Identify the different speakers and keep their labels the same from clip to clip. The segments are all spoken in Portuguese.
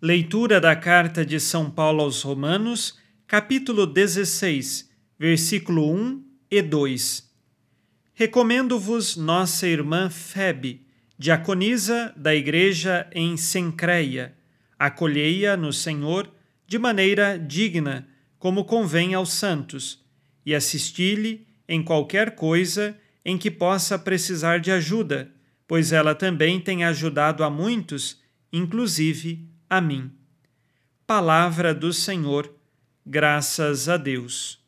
Speaker 1: Leitura da Carta de São Paulo aos Romanos, capítulo 16, versículo 1 e 2. Recomendo-vos nossa irmã Febe, diaconisa da igreja em Sencreia. Acolhei-a no Senhor de maneira digna, como convém aos santos, e assisti-lhe em qualquer coisa em que possa precisar de ajuda, pois ela também tem ajudado a muitos, inclusive a mim. Palavra do Senhor, graças a Deus.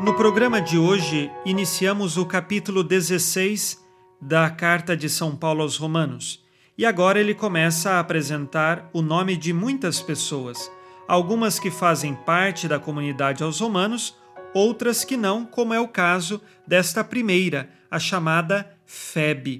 Speaker 1: No programa de hoje, iniciamos o capítulo 16 da Carta de São Paulo aos Romanos. E agora ele começa a apresentar o nome de muitas pessoas, algumas que fazem parte da comunidade aos Romanos, outras que não, como é o caso desta primeira, a chamada Febe.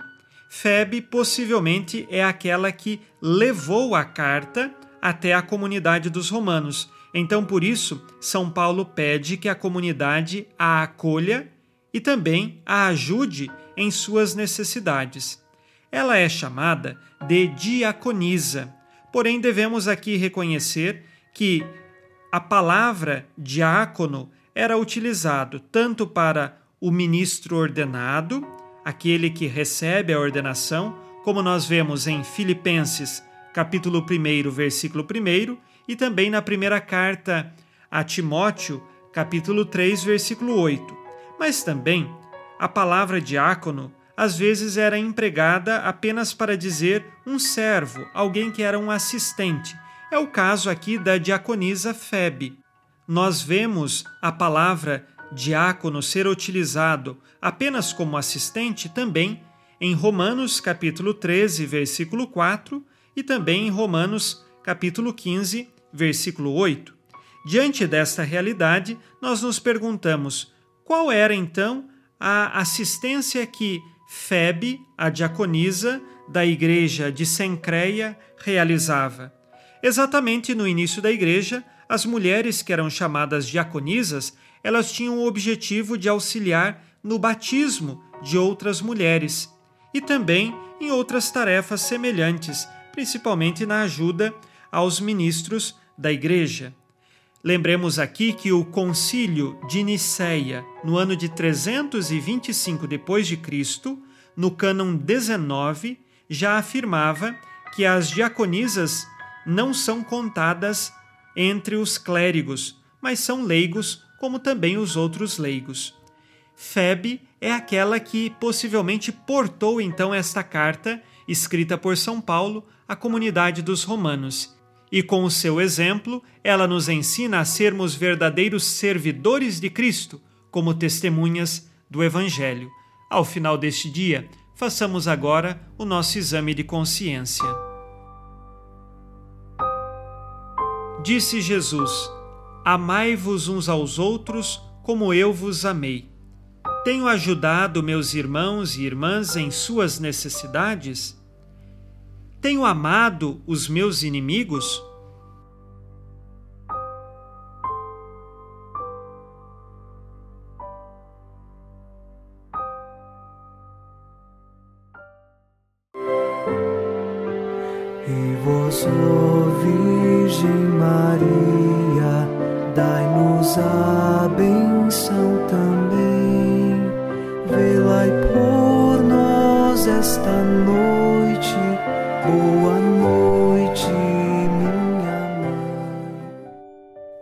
Speaker 1: Febe possivelmente é aquela que levou a carta até a comunidade dos romanos. Então, por isso, São Paulo pede que a comunidade a acolha e também a ajude em suas necessidades. Ela é chamada de diaconisa, porém devemos aqui reconhecer que a palavra diácono era utilizado tanto para o ministro ordenado, aquele que recebe a ordenação, como nós vemos em Filipenses, capítulo 1, versículo 1, e também na primeira carta a Timóteo, capítulo 3, versículo 8. Mas também a palavra diácono às vezes era empregada apenas para dizer um servo, alguém que era um assistente. É o caso aqui da diaconisa Febe. Nós vemos a palavra diácono ser utilizado apenas como assistente também em Romanos capítulo 13, versículo 4 e também em Romanos capítulo 15, versículo 8. Diante desta realidade, nós nos perguntamos qual era então a assistência que Febe, a diaconisa da igreja de Sencreia, realizava. Exatamente no início da igreja, as mulheres que eram chamadas diaconisas elas tinham o objetivo de auxiliar no batismo de outras mulheres e também em outras tarefas semelhantes, principalmente na ajuda aos ministros da Igreja. Lembremos aqui que o Concílio de Nicéia, no ano de 325 depois de Cristo, no cânon 19, já afirmava que as diaconisas não são contadas entre os clérigos, mas são leigos como também os outros leigos. Febe é aquela que possivelmente portou então esta carta escrita por São Paulo à comunidade dos romanos. E com o seu exemplo, ela nos ensina a sermos verdadeiros servidores de Cristo, como testemunhas do Evangelho. Ao final deste dia, façamos agora o nosso exame de consciência. Disse Jesus: Amai-vos uns aos outros como eu vos amei. Tenho ajudado meus irmãos e irmãs em suas necessidades? Tenho amado os meus inimigos?
Speaker 2: Virgem Maria, dai-nos a benção também. Por nós esta noite. Boa noite, minha mãe.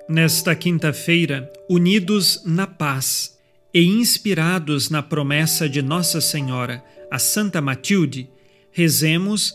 Speaker 1: Nesta quinta-feira, unidos na paz e inspirados na promessa de Nossa Senhora, a Santa Matilde, rezemos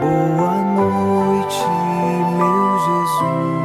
Speaker 2: Boa noite, meu Jesus.